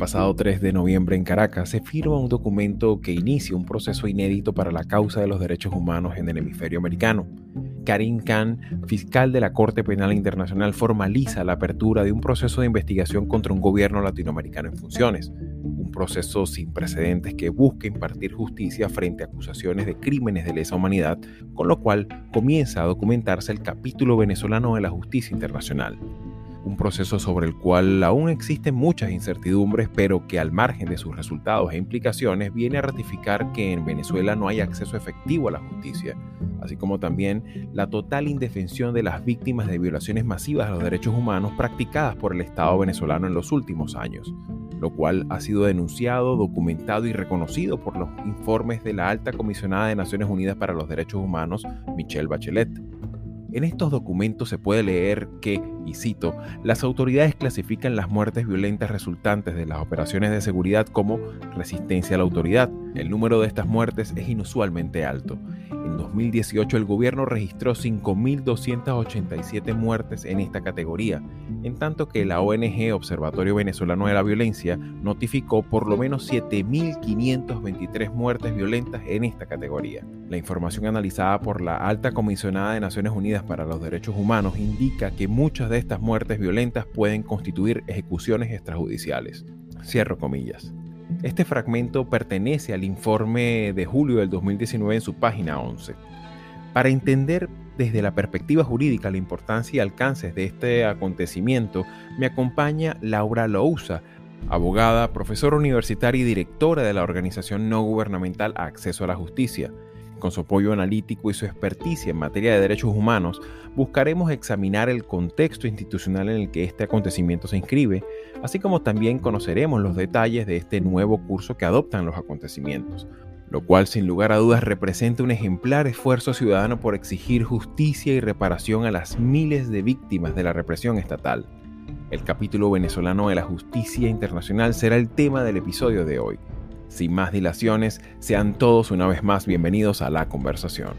pasado 3 de noviembre en Caracas se firma un documento que inicia un proceso inédito para la causa de los derechos humanos en el hemisferio americano. Karim Khan, fiscal de la Corte Penal Internacional, formaliza la apertura de un proceso de investigación contra un gobierno latinoamericano en funciones, un proceso sin precedentes que busca impartir justicia frente a acusaciones de crímenes de lesa humanidad, con lo cual comienza a documentarse el capítulo venezolano de la justicia internacional un proceso sobre el cual aún existen muchas incertidumbres, pero que al margen de sus resultados e implicaciones viene a ratificar que en Venezuela no hay acceso efectivo a la justicia, así como también la total indefensión de las víctimas de violaciones masivas a los derechos humanos practicadas por el Estado venezolano en los últimos años, lo cual ha sido denunciado, documentado y reconocido por los informes de la alta comisionada de Naciones Unidas para los Derechos Humanos, Michelle Bachelet. En estos documentos se puede leer que, y cito, las autoridades clasifican las muertes violentas resultantes de las operaciones de seguridad como resistencia a la autoridad. El número de estas muertes es inusualmente alto. En 2018 el gobierno registró 5.287 muertes en esta categoría, en tanto que la ONG Observatorio Venezolano de la Violencia notificó por lo menos 7.523 muertes violentas en esta categoría. La información analizada por la alta comisionada de Naciones Unidas para los Derechos Humanos indica que muchas de estas muertes violentas pueden constituir ejecuciones extrajudiciales. Cierro comillas. Este fragmento pertenece al informe de julio del 2019 en su página 11. Para entender desde la perspectiva jurídica la importancia y alcances de este acontecimiento, me acompaña Laura Lousa, abogada, profesora universitaria y directora de la organización no gubernamental Acceso a la Justicia. Con su apoyo analítico y su experticia en materia de derechos humanos, buscaremos examinar el contexto institucional en el que este acontecimiento se inscribe, así como también conoceremos los detalles de este nuevo curso que adoptan los acontecimientos, lo cual sin lugar a dudas representa un ejemplar esfuerzo ciudadano por exigir justicia y reparación a las miles de víctimas de la represión estatal. El capítulo venezolano de la justicia internacional será el tema del episodio de hoy. Sin más dilaciones, sean todos una vez más bienvenidos a la conversación.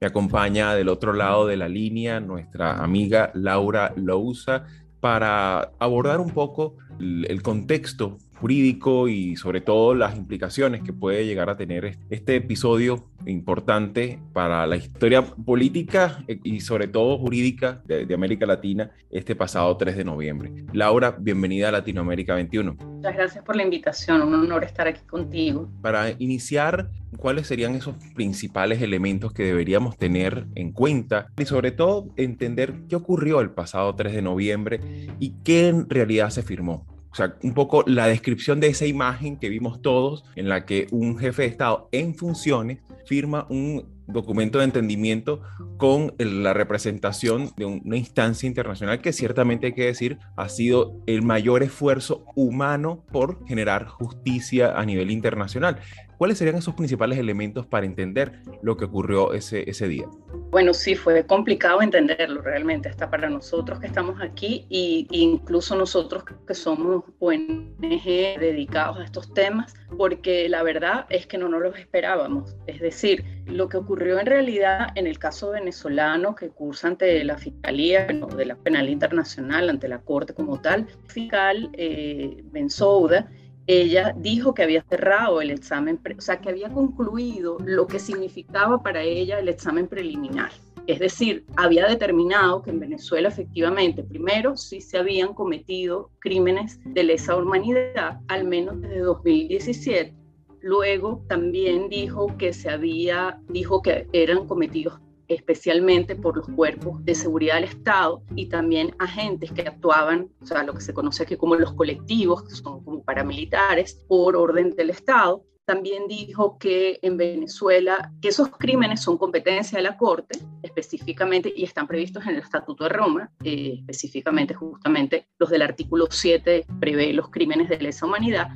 Me acompaña del otro lado de la línea nuestra amiga Laura Lousa para abordar un poco el contexto jurídico y sobre todo las implicaciones que puede llegar a tener este episodio importante para la historia política y sobre todo jurídica de, América Latina este pasado 3 de noviembre. Laura, bienvenida a Latinoamérica 21. Muchas gracias por la invitación, un honor estar aquí contigo. Para iniciar, ¿cuáles serían esos principales elementos que deberíamos tener en cuenta y sobre todo entender qué ocurrió el pasado 3 de noviembre y qué en realidad se firmó? O sea, un poco la descripción de esa imagen que vimos todos, en la que un jefe de Estado en funciones firma un documento de entendimiento con la representación de una instancia internacional que ciertamente hay que decir ha sido el mayor esfuerzo humano por generar justicia a nivel internacional. ¿Cuáles serían esos principales elementos para entender lo que ocurrió ese, ese día? Bueno, sí, fue complicado entenderlo realmente, hasta para nosotros que estamos aquí e incluso nosotros que somos ONG dedicados a estos temas, porque la verdad es que no nos los esperábamos. Es decir, lo que ocurrió en realidad en el caso venezolano que cursa ante la Fiscalía de la Penal Internacional, ante la Corte como tal, fiscal eh, Bensouda, ella dijo que había cerrado el examen, o sea, que había concluido lo que significaba para ella el examen preliminar. Es decir, había determinado que en Venezuela efectivamente, primero, sí se habían cometido crímenes de lesa humanidad, al menos desde 2017. Luego también dijo que se había, dijo que eran cometidos especialmente por los cuerpos de seguridad del Estado y también agentes que actuaban, o sea, lo que se conoce aquí como los colectivos, que son como paramilitares, por orden del Estado. También dijo que en Venezuela, que esos crímenes son competencia de la Corte, específicamente, y están previstos en el Estatuto de Roma, eh, específicamente, justamente, los del artículo 7 prevé los crímenes de lesa humanidad,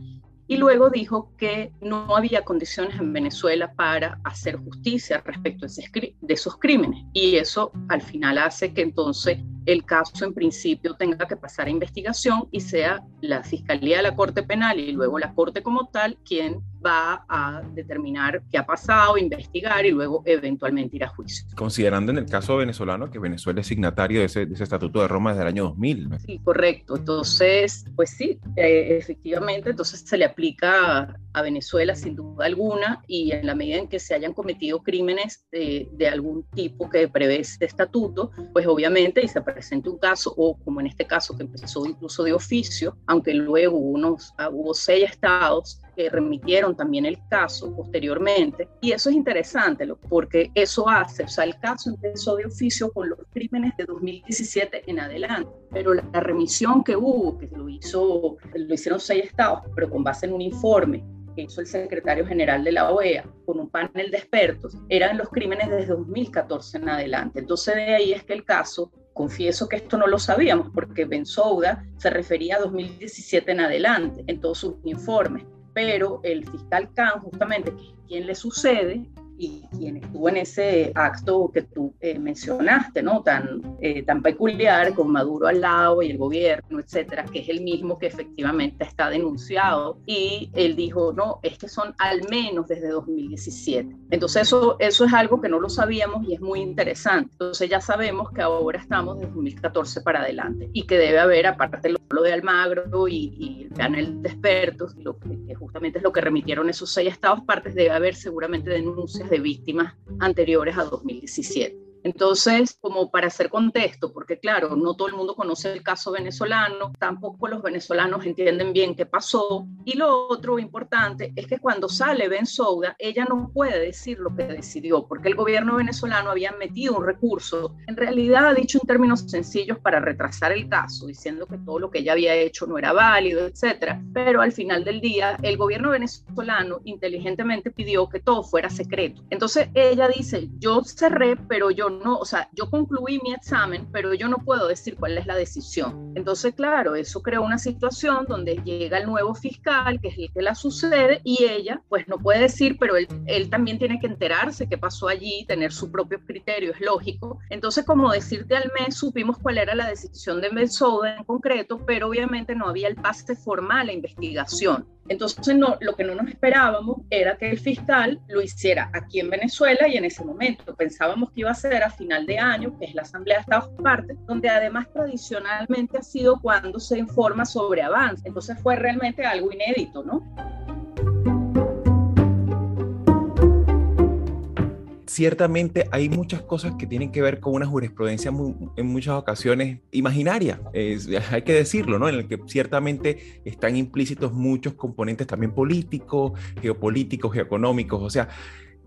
y luego dijo que no había condiciones en Venezuela para hacer justicia respecto de esos crímenes. Y eso al final hace que entonces el caso en principio tenga que pasar a investigación y sea la Fiscalía de la Corte Penal y luego la Corte como tal quien va a determinar qué ha pasado, investigar y luego eventualmente ir a juicio. Considerando en el caso venezolano que Venezuela es signatario de ese, Estatuto de Roma desde el año 2000. Sí, correcto. Entonces, pues sí, eh, efectivamente, entonces se le aplica a Venezuela sin duda alguna y en la medida en que se hayan cometido crímenes de, de algún tipo que prevé este estatuto, pues obviamente y se presente un caso o como en este caso que empezó incluso de oficio, aunque luego unos, ah, hubo seis estados que remitieron también el caso posteriormente. Y eso es interesante porque eso hace, o sea, el caso empezó de oficio con los crímenes de 2017 en adelante, pero la, remisión que hubo, que lo, hizo, lo hicieron seis estados, pero con base en un informe que hizo el secretario general de la OEA con un panel de expertos, eran los crímenes desde 2014 en adelante. Entonces de ahí es que el caso Confieso que esto no lo sabíamos porque Bensouda se refería a 2017 en adelante en todos sus informes pero el fiscal Khan, justamente, que es quien le sucede, y quien estuvo en ese acto que tú eh, mencionaste, ¿no? Tan, eh, tan peculiar, con Maduro al lado y el gobierno, etcétera, que es el mismo que efectivamente está denunciado. Y él dijo, no, es que son al menos desde 2017. Entonces eso, eso es algo que no lo sabíamos y es muy interesante. Entonces ya sabemos que ahora estamos de 2014 para adelante y que debe haber, aparte lo, lo de Almagro y, el panel de expertos, lo que, que justamente es lo que remitieron esos seis estados partes, debe haber seguramente denuncias de víctimas anteriores a 2017. Entonces, como para hacer contexto, porque claro, no todo el mundo conoce el caso venezolano, tampoco los venezolanos entienden bien qué pasó. Y lo otro importante es que cuando sale Ben Souda, ella no puede decir lo que decidió, porque el gobierno venezolano había metido un recurso, en realidad ha dicho en términos sencillos para retrasar el caso, diciendo que todo lo que ella había hecho no era válido, etcétera. Pero al final del día, el gobierno venezolano inteligentemente pidió que todo fuera secreto. Entonces ella dice, yo cerré, pero yo no, o sea, yo concluí mi examen, pero yo no puedo decir cuál es la decisión. Entonces, claro, eso creó una situación donde llega el nuevo fiscal, que es el que la sucede, y ella, pues no puede decir, pero él, él también tiene que enterarse qué pasó allí, tener su propio criterio, es lógico. Entonces, como decirte al mes, supimos cuál era la decisión de Bensouda en concreto, pero obviamente no había el pase formal a investigación. Entonces, no, lo que no nos esperábamos era que el fiscal lo hiciera aquí en Venezuela y en ese momento pensábamos que iba a ser a final de año, que es la Asamblea de Estados Partes, donde además tradicionalmente ha sido cuando se informa sobre avance. Entonces fue realmente algo inédito, ¿no? ciertamente hay muchas cosas que tienen que ver con una jurisprudencia en muchas ocasiones imaginaria, hay que decirlo, ¿no? En el que ciertamente están implícitos muchos componentes también políticos, geopolíticos, geoeconómicos, o sea,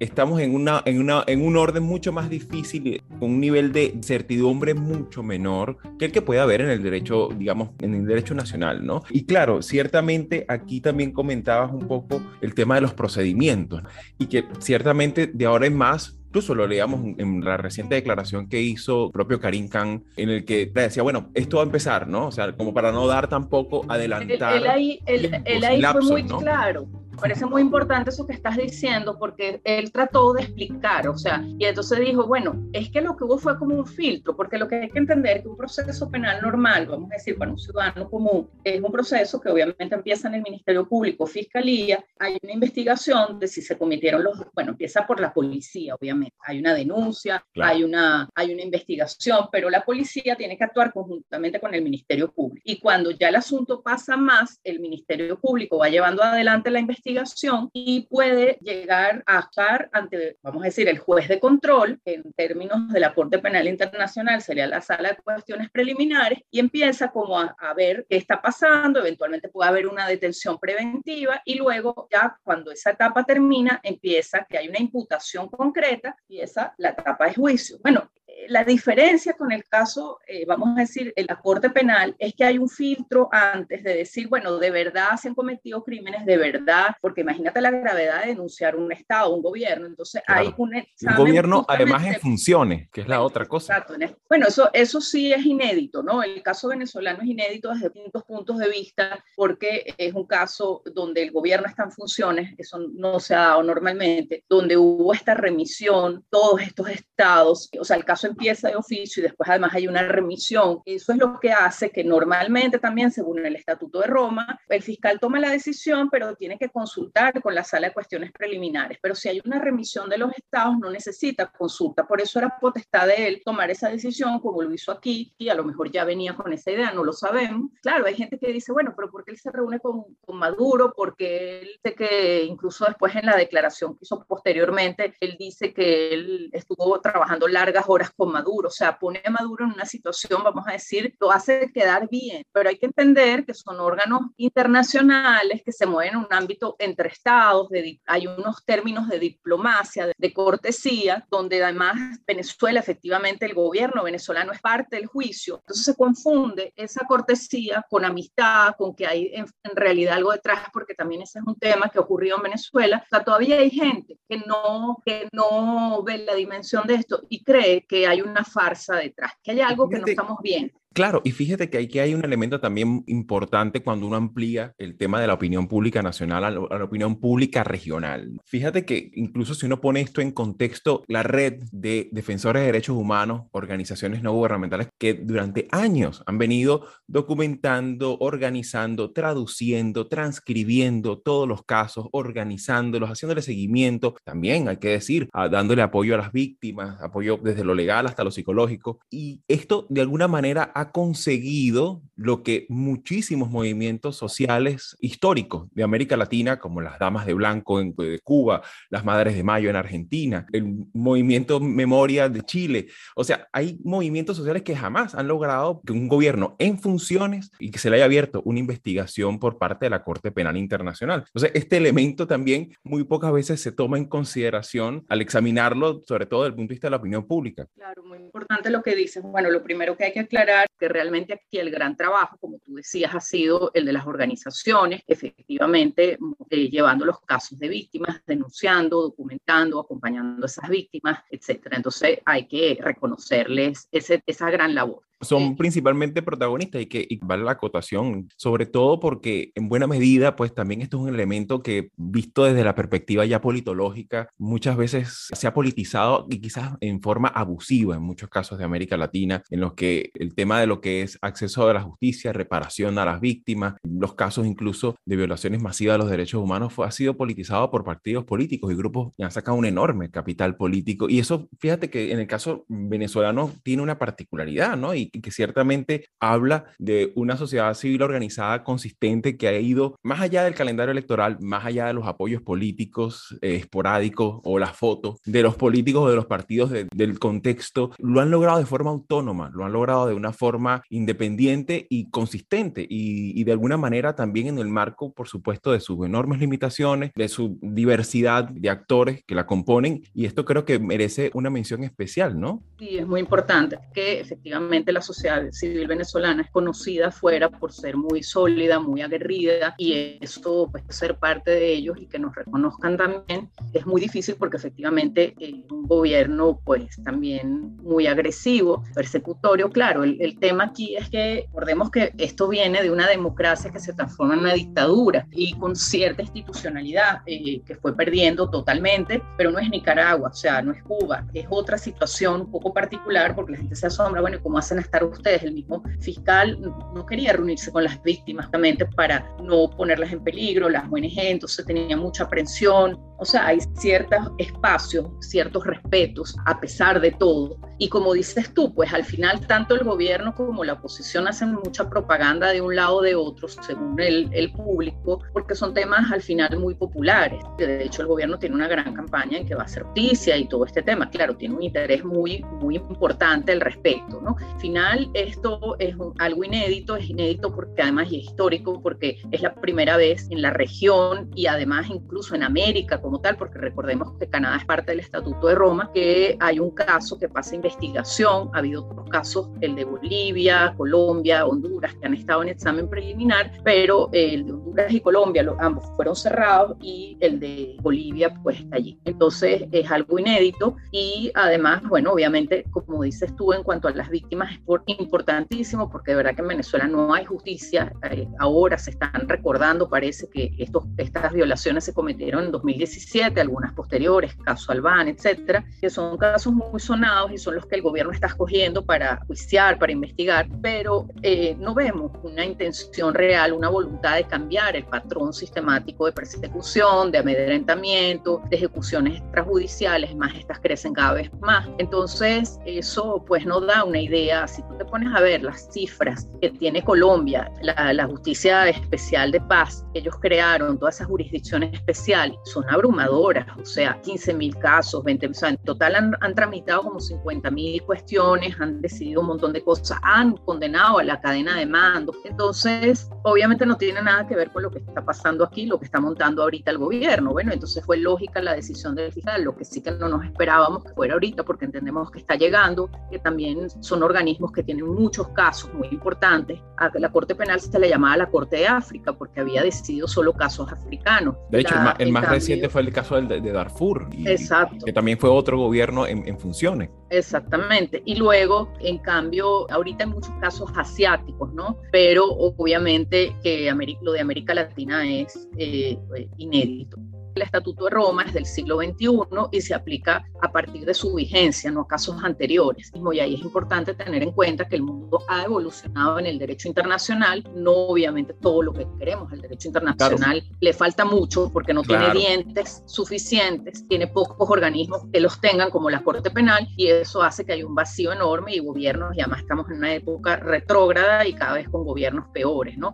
estamos en, una, en, una, en un orden mucho más difícil, con un nivel de certidumbre mucho menor que el que puede haber en el derecho, digamos, en el derecho nacional, ¿no? Y claro, ciertamente aquí también comentabas un poco el tema de los procedimientos y que ciertamente de ahora en más incluso lo leíamos en la reciente declaración que hizo propio Karim Khan, en el que decía, bueno, esto va a empezar, ¿no? O sea, como para no dar tampoco adelantar. Él, ahí, él, fue muy claro parece muy importante eso que estás diciendo porque él trató de explicar, o sea, y entonces dijo, bueno, es que lo que hubo fue como un filtro, porque lo que hay que entender es que un proceso penal normal, vamos a decir, para un ciudadano común, es un proceso que obviamente empieza en el Ministerio Público, Fiscalía, hay una investigación de si se cometieron los, bueno, empieza por la policía, obviamente, hay una denuncia, hay, una, hay una investigación, pero la policía tiene que actuar conjuntamente con el Ministerio Público. Y cuando ya el asunto pasa más, el Ministerio Público va llevando adelante la investigación, investigación y puede llegar a estar ante, vamos a decir, el juez de control, en términos de la Corte Penal Internacional sería la sala de cuestiones preliminares, y empieza como a, ver qué está pasando, eventualmente puede haber una detención preventiva y luego ya cuando esa etapa termina, empieza que hay una imputación concreta, y esa la etapa de juicio. Bueno, la diferencia con el caso, eh, vamos a decir, en la Corte Penal, es que hay un filtro antes de decir, bueno, de verdad se han cometido crímenes, de verdad, porque imagínate la gravedad de denunciar un Estado, un gobierno, entonces hay un Un gobierno además en funciones, que es la otra cosa. Exacto. Bueno, eso, eso sí es inédito, ¿no? El caso venezolano es inédito desde distintos puntos de vista, porque es un caso donde el gobierno está en funciones, eso no se ha dado normalmente, donde hubo esta remisión, todos estos estados, o sea, el caso empieza de oficio y después además hay una remisión. Eso es lo que hace que normalmente también, según el Estatuto de Roma, el fiscal toma la decisión, pero tiene que consultar con la sala de cuestiones preliminares. Pero si hay una remisión de los estados, no necesita consulta. Por eso era potestad de él tomar esa decisión, como lo hizo aquí, y a lo mejor ya venía con esa idea, no lo sabemos. Claro, hay gente que dice, bueno, pero ¿por qué él se reúne con, con Maduro? Porque él dice que incluso después en la declaración que hizo posteriormente, él dice que él estuvo trabajando largas horas con Maduro, o sea, pone a Maduro en una situación, vamos a decir, lo hace quedar bien, pero hay que entender que son órganos internacionales que se mueven en un ámbito entre estados, de, hay unos términos de diplomacia, de, de cortesía, donde además Venezuela, efectivamente, el gobierno venezolano es parte del juicio, entonces se confunde esa cortesía con amistad, con que hay en, en realidad algo detrás, porque también ese es un tema que ocurrió en Venezuela, o sea, todavía hay gente que no, que no ve la dimensión de esto y cree que hay una farsa detrás, que hay algo que no estamos viendo. Claro, y fíjate que aquí hay un elemento también importante cuando uno amplía el tema de la opinión pública nacional a la, opinión pública regional. Fíjate que incluso si uno pone esto en contexto, la red de defensores de derechos humanos, organizaciones no gubernamentales que durante años han venido documentando, organizando, traduciendo, transcribiendo todos los casos, organizándolos, haciéndole seguimiento, también hay que decir, dándole apoyo a las víctimas, apoyo desde lo legal hasta lo psicológico. Y esto de alguna manera ha conseguido lo que muchísimos movimientos sociales históricos de América Latina, como las Damas de Blanco en de Cuba, las Madres de Mayo en Argentina, el movimiento Memoria de Chile. O sea, hay movimientos sociales que jamás han logrado que un gobierno en funciones y que se le haya abierto una investigación por parte de la Corte Penal Internacional. Entonces, este elemento también muy pocas veces se toma en consideración al examinarlo, sobre todo desde el punto de vista de la opinión pública. Claro, muy importante lo que dices. Bueno, lo primero que hay que aclarar que realmente aquí el gran trabajo, como tú decías, ha sido el de las organizaciones, efectivamente eh, llevando los casos de víctimas, denunciando, documentando, acompañando a esas víctimas, etcétera. Entonces hay que reconocerles ese, esa gran labor son principalmente protagonistas y que vale la acotación, sobre todo porque en buena medida, pues también esto es un elemento que visto desde la perspectiva ya politológica, muchas veces se ha politizado y quizás en forma abusiva en muchos casos de América Latina, en los que el tema de lo que es acceso a la justicia, reparación a las víctimas, los casos incluso de violaciones masivas de los derechos humanos, fue, ha sido politizado por partidos políticos y grupos que han sacado un enorme capital político. Y eso, fíjate que en el caso venezolano tiene una particularidad, ¿no? Y que ciertamente habla de una sociedad civil organizada consistente que ha ido más allá del calendario electoral, más allá de los apoyos políticos eh, esporádicos o las fotos de los políticos o de los partidos del contexto, lo han logrado de forma autónoma, lo han logrado de una forma independiente y consistente y, y de alguna manera también en el marco, por supuesto, de sus enormes limitaciones, de su diversidad de actores que la componen y esto creo que merece una mención especial, ¿no? Sí, es muy importante que efectivamente la sociedad civil venezolana es conocida afuera por ser muy sólida, muy aguerrida y esto, pues ser parte de ellos y que nos reconozcan también es muy difícil porque efectivamente eh, un gobierno pues también muy agresivo, persecutorio, claro, el, el, tema aquí es que recordemos que esto viene de una democracia que se transforma en una dictadura y con cierta institucionalidad eh, que fue perdiendo totalmente, pero no es Nicaragua, o sea, no es Cuba, es otra situación un poco particular porque la gente se asombra, bueno, ¿cómo hacen hasta ustedes. El mismo fiscal no quería reunirse con las víctimas para no ponerlas en peligro, las ONG, entonces tenía mucha aprensión. O sea, hay ciertos espacios, ciertos respetos, a pesar de todo. Y como dices tú, pues al final tanto el gobierno como la oposición hacen mucha propaganda de un lado o de otro, según el, el público, porque son temas al final muy populares. De hecho, el gobierno tiene una gran campaña en que va a hacer noticia y todo este tema. Claro, tiene un interés muy, muy importante al respecto, ¿no? Al final, esto es algo inédito, es inédito porque además es histórico, porque es la primera vez en la región y además incluso en América como tal, porque recordemos que Canadá es parte del Estatuto de Roma, que hay un caso que pasa investigación, ha habido otros casos, el de Bolivia, Colombia, Honduras, que han estado en examen preliminar, pero el de Honduras Honduras y Colombia, ambos fueron cerrados y el de Bolivia pues está allí. Entonces es algo inédito y además, bueno, obviamente, como dices tú, en cuanto a las víctimas es importantísimo porque de verdad que en Venezuela no hay justicia. Eh, ahora se están recordando, parece que estos, estas violaciones se cometieron en 2017, algunas posteriores, caso Albán, etcétera, que son casos muy sonados y son los que el gobierno está escogiendo para juiciar, para investigar, pero eh, no vemos una intención real, una voluntad de cambiar el patrón sistemático de persecución, de amedrentamiento, de ejecuciones extrajudiciales, más estas crecen cada vez más. Entonces, eso pues no da una idea. Si tú te pones a ver las cifras que tiene Colombia, la, la Justicia Especial de Paz, ellos crearon todas esas jurisdicciones especiales, son abrumadoras, o sea, 15 mil casos, 20 o sea, en total han, han tramitado como 50 mil cuestiones, han decidido un montón de cosas, han condenado a la cadena de mando. Entonces, obviamente no tiene nada que ver con lo que está pasando aquí, lo que está montando ahorita el gobierno. Bueno, entonces fue lógica la decisión del fiscal, lo que sí que no nos esperábamos que fuera ahorita, porque entendemos que está llegando, que también son organismos que tienen muchos casos muy importantes. A la Corte Penal se le llamaba la Corte de África, porque había decidido solo casos africanos. De hecho, el, más, reciente fue el caso de, de Darfur, y, Exacto. que también fue otro gobierno en, en funciones. Exactamente. Y luego, en cambio, ahorita hay muchos casos asiáticos, ¿no? Pero obviamente que lo de América Latina es eh, inédito. El Estatuto de Roma es del siglo XXI y se aplica a partir de su vigencia, no a casos anteriores. Y ahí es importante tener en cuenta que el mundo ha evolucionado en el derecho internacional, no obviamente todo lo que queremos. El derecho internacional le falta mucho porque no tiene dientes suficientes, tiene pocos organismos que los tengan como la Corte Penal y eso hace que haya un vacío enorme y gobiernos, y además estamos en una época retrógrada y cada vez con gobiernos peores, ¿no?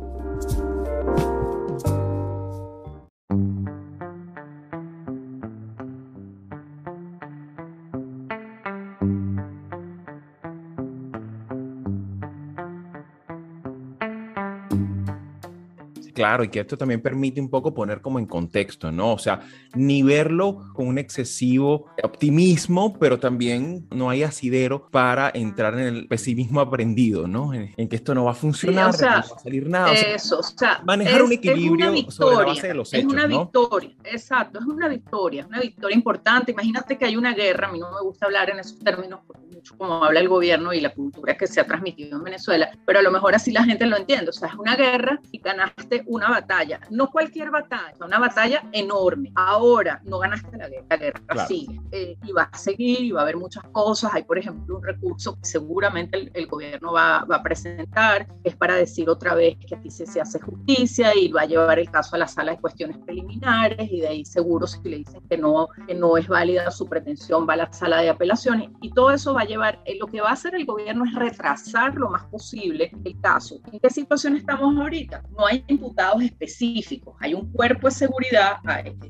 Claro, y que esto también permite un poco poner como en contexto, ¿no? O sea, ni verlo con un excesivo optimismo, pero también no hay asidero para entrar en el pesimismo aprendido, ¿no? En, que esto no va a funcionar, no va a salir nada. eso, o sea, manejar un equilibrio sobre la base de los hechos, Es una victoria, exacto, es una victoria, una victoria importante. Imagínate que hay una guerra, a mí no me gusta hablar en esos términos mucho como habla el gobierno y la cultura que se ha transmitido en Venezuela, pero a lo mejor así la gente lo entiende. O sea, es una guerra y ganaste una batalla, no cualquier batalla, una batalla enorme. Ahora no ganaste la guerra, la guerra sigue eh, y va a seguir y va a haber muchas cosas. Hay, por ejemplo, un recurso que seguramente el, gobierno va, va, a presentar, es para decir otra vez que aquí se, se, hace justicia y va a llevar el caso a la sala de cuestiones preliminares y de ahí seguro si le dicen que no, que no es válida su pretensión va a la sala de apelaciones y todo eso va a llevar, eh, lo que va a hacer el gobierno es retrasar lo más posible el caso. ¿En qué situación estamos ahorita? No hay imputados específicos. Hay un cuerpo de seguridad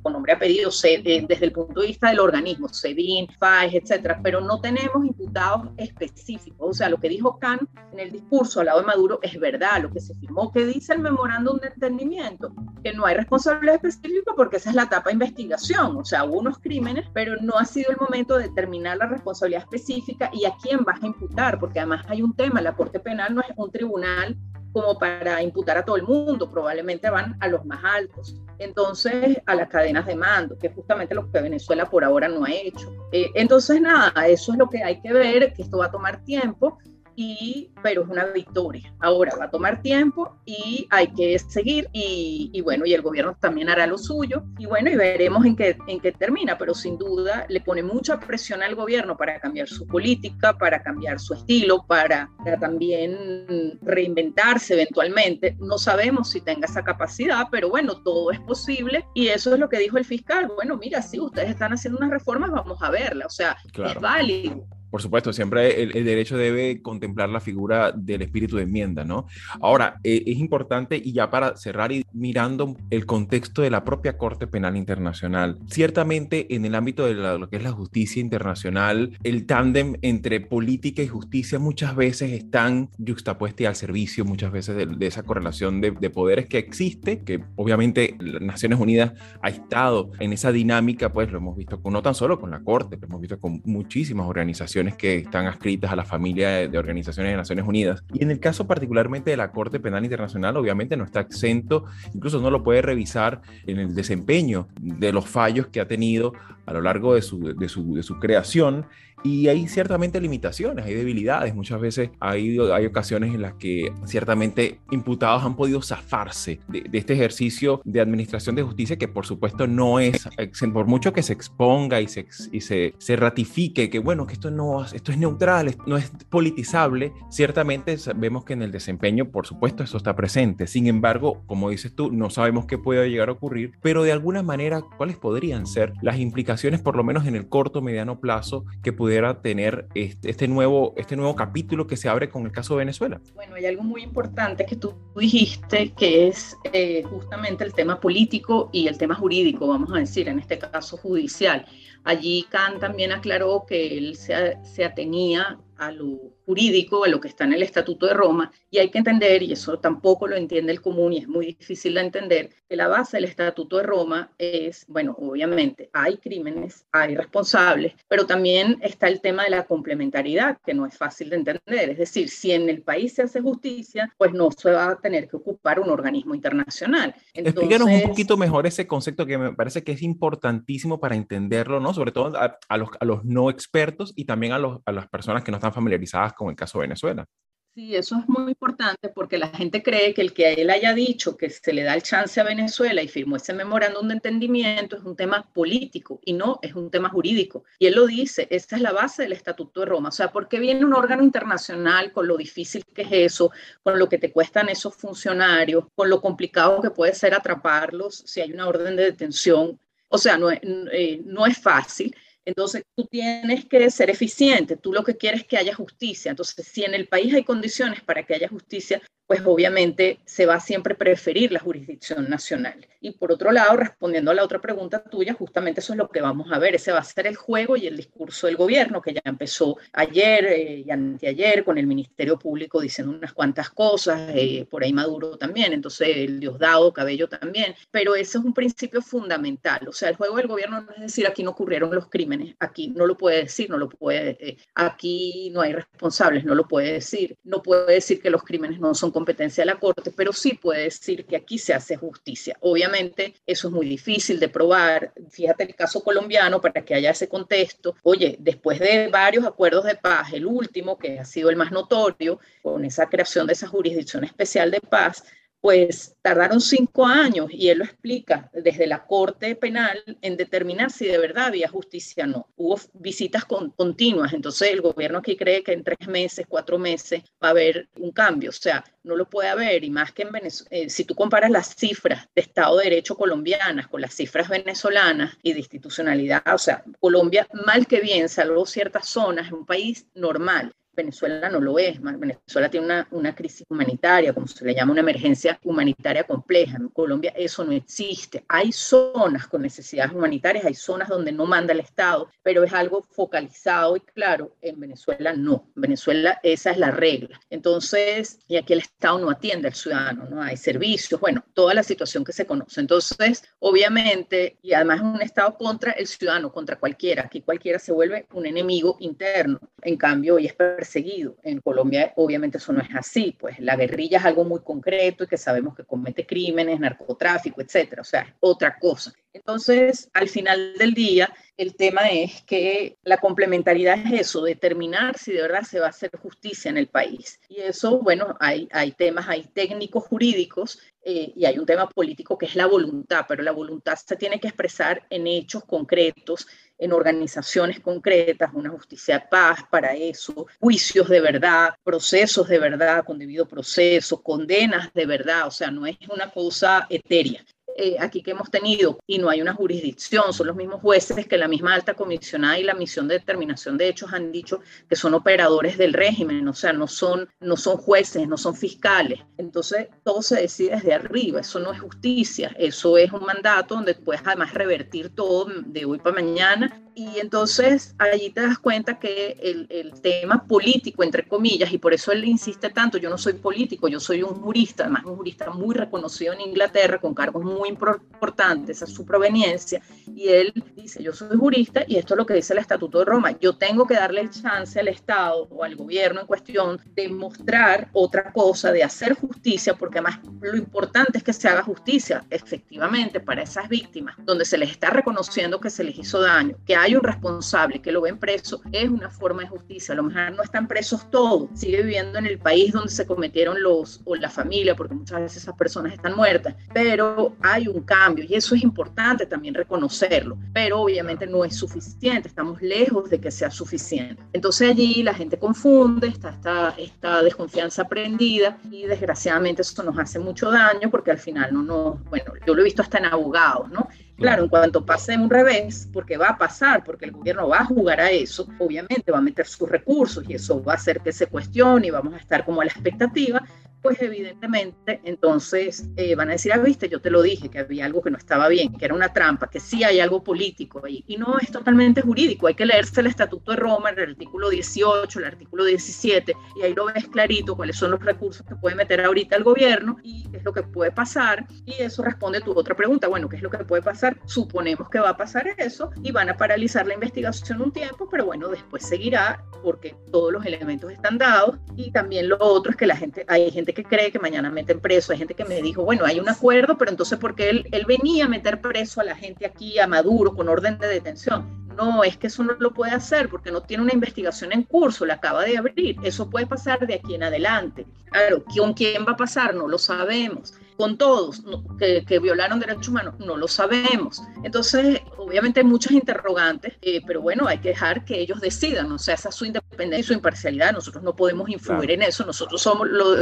con nombre a pedido eh, desde el punto de vista del organismo, SEBIN, FAES, etcétera, pero no tenemos imputados específicos. O sea, lo que dijo Khan en el discurso al lado de Maduro es verdad, lo que se firmó, que dice el memorándum de entendimiento, que no hay responsabilidad específica porque esa es la etapa de investigación. O sea, hubo unos crímenes, pero no ha sido el momento de determinar la responsabilidad específica y a quién vas a imputar, porque además hay un tema, la Corte Penal no es un tribunal como para imputar a todo el mundo, probablemente van a los más altos. Entonces, a las cadenas de mando, que es justamente lo que Venezuela por ahora no ha hecho. Eh, entonces, nada, eso es lo que hay que ver, que esto va a tomar tiempo y, pero es una victoria. Ahora va a tomar tiempo y hay que seguir y, y, bueno, y el gobierno también hará lo suyo y bueno, y veremos en qué, en qué termina, pero sin duda le pone mucha presión al gobierno para cambiar su política, para cambiar su estilo, para, para también reinventarse eventualmente. No sabemos si tenga esa capacidad, pero bueno, todo es posible y eso es lo que dijo el fiscal. Bueno, mira, si ustedes están haciendo unas reformas, vamos a verla, o sea, es válido. Por supuesto, siempre el, derecho debe contemplar la figura del espíritu de enmienda, ¿no? Ahora, eh, es importante, y ya para cerrar y mirando el contexto de la propia Corte Penal Internacional, ciertamente en el ámbito de lo que es la justicia internacional, el tándem entre política y justicia muchas veces están juxtapuestos al servicio, muchas veces de, esa correlación de, de, poderes que existe, que obviamente las Naciones Unidas ha estado en esa dinámica, pues lo hemos visto con, no tan solo con la Corte, lo hemos visto con muchísimas organizaciones que están adscritas a la familia de, organizaciones de Naciones Unidas. Y en el caso particularmente de la Corte Penal Internacional, obviamente no está exento, incluso no lo puede revisar en el desempeño de los fallos que ha tenido a lo largo de su, de su, de su creación y hay ciertamente limitaciones, hay debilidades. Muchas veces hay, hay ocasiones en las que ciertamente imputados han podido zafarse de, este ejercicio de administración de justicia que por supuesto no es, por mucho que se exponga y se, y se, se ratifique que bueno, que esto, no, esto es neutral, no es politizable, ciertamente vemos que en el desempeño, por supuesto, eso está presente. Sin embargo, como dices tú, no sabemos qué puede llegar a ocurrir, pero de alguna manera, ¿cuáles podrían ser las implicaciones, por lo menos en el corto, mediano plazo, que pudieran tener este, este, nuevo, este nuevo capítulo que se abre con el caso de Venezuela? Bueno, hay algo muy importante que tú dijiste, que es eh, justamente el tema político y el tema jurídico, vamos a decir, en este caso judicial. Allí Kant también aclaró que él se, se atenía a lo jurídico, a lo que está en el Estatuto de Roma, y hay que entender, y eso tampoco lo entiende el común y es muy difícil de entender, que la base del Estatuto de Roma es, bueno, obviamente hay crímenes, hay responsables, pero también está el tema de la complementariedad, que no es fácil de entender. Es decir, si en el país se hace justicia, pues no se va a tener que ocupar un organismo internacional. Entonces, Explícanos un poquito mejor ese concepto que me parece que es importantísimo para entenderlo, ¿no? Sobre todo a, los, a los no expertos y también a, los, a las personas que no están familiarizadas con el caso de Venezuela. Sí, eso es muy importante porque la gente cree que el que él haya dicho que se le da el chance a Venezuela y firmó ese memorándum de entendimiento es un tema político y no es un tema jurídico. Y él lo dice, esa es la base del Estatuto de Roma. O sea, ¿por qué viene un órgano internacional con lo difícil que es eso, con lo que te cuestan esos funcionarios, con lo complicado que puede ser atraparlos si hay una orden de detención? O sea, no, eh, no es fácil. Entonces, tú tienes que ser eficiente, tú lo que quieres es que haya justicia. Entonces, si en el país hay condiciones para que haya justicia, pues obviamente se va a siempre preferir la jurisdicción nacional. Y por otro lado, respondiendo a la otra pregunta tuya, justamente eso es lo que vamos a ver. Ese va a ser el juego y el discurso del gobierno, que ya empezó ayer eh, y anteayer con el Ministerio Público diciendo unas cuantas cosas, eh, por ahí Maduro también, entonces el Diosdado, Cabello también. Pero ese es un principio fundamental. O sea, el juego del gobierno no es decir aquí no ocurrieron los crímenes, aquí no lo puede decir, no lo puede, eh, aquí no hay responsables, no lo puede decir, no puede decir que los crímenes no son competencia de la Corte, pero sí puede decir que aquí se hace justicia. Obviamente eso es muy difícil de probar. Fíjate el caso colombiano para que haya ese contexto. Oye, después de varios acuerdos de paz, el último, que ha sido el más notorio, con esa creación de esa jurisdicción especial de paz, pues tardaron cinco años y él lo explica desde la Corte Penal en determinar si de verdad había justicia o no. Hubo visitas continuas, entonces el gobierno aquí cree que en tres meses, cuatro meses va a haber un cambio, o sea, no lo puede haber y más que en Venezuela, eh, si tú comparas las cifras de Estado de Derecho colombianas con las cifras venezolanas y de institucionalidad, o sea, Colombia mal que bien, salvo ciertas zonas, es un país normal. Venezuela no lo es. Venezuela tiene una, crisis humanitaria, como se le llama, una emergencia humanitaria compleja. En Colombia eso no existe. Hay zonas con necesidades humanitarias, hay zonas donde no manda el Estado, pero es algo focalizado y claro. En Venezuela no. En Venezuela esa es la regla. Entonces, y aquí el Estado no atiende al ciudadano, no hay servicios, bueno, toda la situación que se conoce. Entonces, obviamente, y además es un Estado contra el ciudadano, contra cualquiera. Aquí cualquiera se vuelve un enemigo interno. En cambio, y es perseguido. En Colombia obviamente eso no es así, pues la guerrilla es algo muy concreto y que sabemos que comete crímenes, narcotráfico, etcétera, o sea, otra cosa. Entonces, al final del día, El tema es que la complementariedad es eso, determinar si de verdad se va a hacer justicia en el país. Y eso, bueno, hay, hay temas, hay técnicos jurídicos eh, y hay un tema político que es la voluntad, pero la voluntad se tiene que expresar en hechos concretos, en organizaciones concretas, una justicia de paz para eso, juicios de verdad, procesos de verdad con debido proceso, condenas de verdad, o sea, no es una cosa etérea. Eh, aquí que hemos tenido y no hay una jurisdicción, son los mismos jueces que la misma alta comisionada y la misión de determinación de hechos han dicho que son operadores del régimen, o sea, no son, no son jueces, no son fiscales. Entonces, todo se decide desde arriba, eso no es justicia, eso es un mandato donde puedes además revertir todo de hoy para mañana y entonces allí te das cuenta que el, el, tema político, entre comillas, y por eso él insiste tanto, yo no soy político, yo soy un jurista, además un jurista muy reconocido en Inglaterra, con cargos muy importantes, a su proveniencia, y él dice, yo soy jurista y esto es lo que dice el Estatuto de Roma, yo tengo que darle el chance al Estado o al gobierno en cuestión de mostrar otra cosa, de hacer justicia, porque además lo importante es que se haga justicia efectivamente para esas víctimas, donde se les está reconociendo que se les hizo daño, que hay un responsable que lo ven preso, es una forma de justicia. A lo mejor no están presos todos, sigue viviendo en el país donde se cometieron los, o la familia, porque muchas veces esas personas están muertas, pero hay un cambio y eso es importante también reconocerlo, pero obviamente no es suficiente, estamos lejos de que sea suficiente. Entonces allí la gente confunde, está esta, esta desconfianza aprendida y desgraciadamente eso nos hace mucho daño porque al final no nos, bueno, yo lo he visto hasta en abogados, ¿no? Claro, en cuanto pase un revés, porque va a pasar, porque el gobierno va a jugar a eso, obviamente va a meter sus recursos y eso va a hacer que se cuestione y vamos a estar como a la expectativa, pues evidentemente entonces eh, van a decir, ah, viste, yo te lo dije, que había algo que no estaba bien, que era una trampa, que sí hay algo político ahí. Y no es totalmente jurídico, hay que leerse el Estatuto de Roma, el artículo 18, el artículo 17, y ahí lo ves clarito cuáles son los recursos que puede meter ahorita el gobierno y qué es lo que puede pasar. Y eso responde a tu otra pregunta, bueno, ¿qué es lo que puede pasar? Suponemos que va a pasar eso y van a paralizar la investigación un tiempo, pero bueno, después seguirá porque todos los elementos están dados. Y también lo otro es que la gente, hay gente que cree que mañana meten preso, hay gente que me dijo, bueno, hay un acuerdo, pero entonces porque él, él venía a meter preso a la gente aquí, a Maduro, con orden de detención. No, es que eso no lo puede hacer porque no tiene una investigación en curso, la acaba de abrir. Eso puede pasar de aquí en adelante. Claro, ¿con quién va a pasar? No lo sabemos con todos que, violaron derechos humanos? No lo sabemos. Entonces, obviamente hay muchas interrogantes, eh, pero bueno, hay que dejar que ellos decidan, o sea, esa es su independencia y su imparcialidad, nosotros no podemos influir en eso, nosotros somos, lo,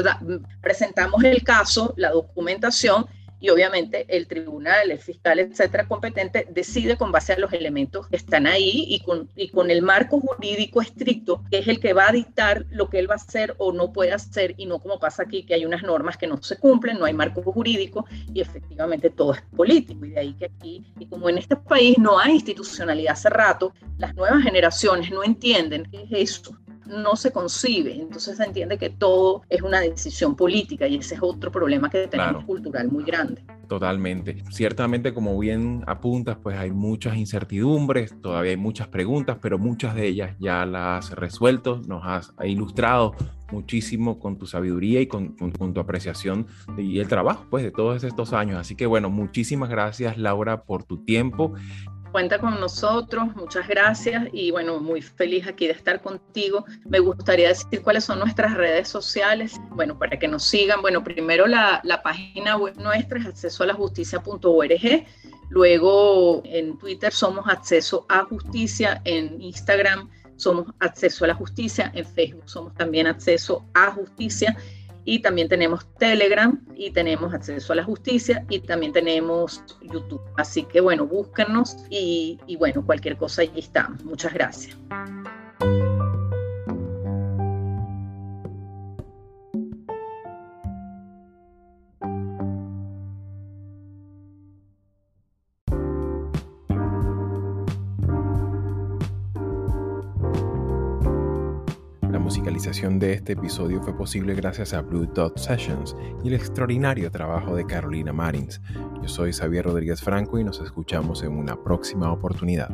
presentamos el caso, la documentación y obviamente el tribunal, el fiscal, etcétera, competente decide con base a los elementos que están ahí y con, y con el marco jurídico estricto, que es el que va a dictar lo que él va a hacer o no puede hacer y no como pasa aquí, que hay unas normas que no se cumplen, no hay marco jurídico y efectivamente todo es político. Y de ahí que aquí, y como en este país no hay institucionalidad hace rato, las nuevas generaciones no entienden qué es eso no se concibe. Entonces se entiende que todo es una decisión política y ese es otro problema que tenemos cultural muy grande. Totalmente. Ciertamente, como bien apuntas, pues hay muchas incertidumbres, todavía hay muchas preguntas, pero muchas de ellas ya las has resuelto, nos has ilustrado muchísimo con tu sabiduría y con, con, tu apreciación y el trabajo pues de todos estos años. Así que bueno, muchísimas gracias Laura por tu tiempo Cuenta con nosotros, muchas gracias y bueno, muy feliz aquí de estar contigo. Me gustaría decir cuáles son nuestras redes sociales, bueno, para que nos sigan. Bueno, primero la, la página web nuestra es acceso a la. Luego en Twitter somos acceso a justicia, en Instagram somos acceso a la justicia, en Facebook somos también acceso a justicia y también tenemos Telegram y tenemos acceso a la justicia y también tenemos YouTube. Así que bueno, búsquenos y, y bueno, cualquier cosa allí estamos. Muchas gracias. Musicalización de este episodio fue posible gracias a Blue Dot Sessions y el extraordinario trabajo de Carolina Marins. Yo soy Xavier Rodríguez Franco y nos escuchamos en una próxima oportunidad.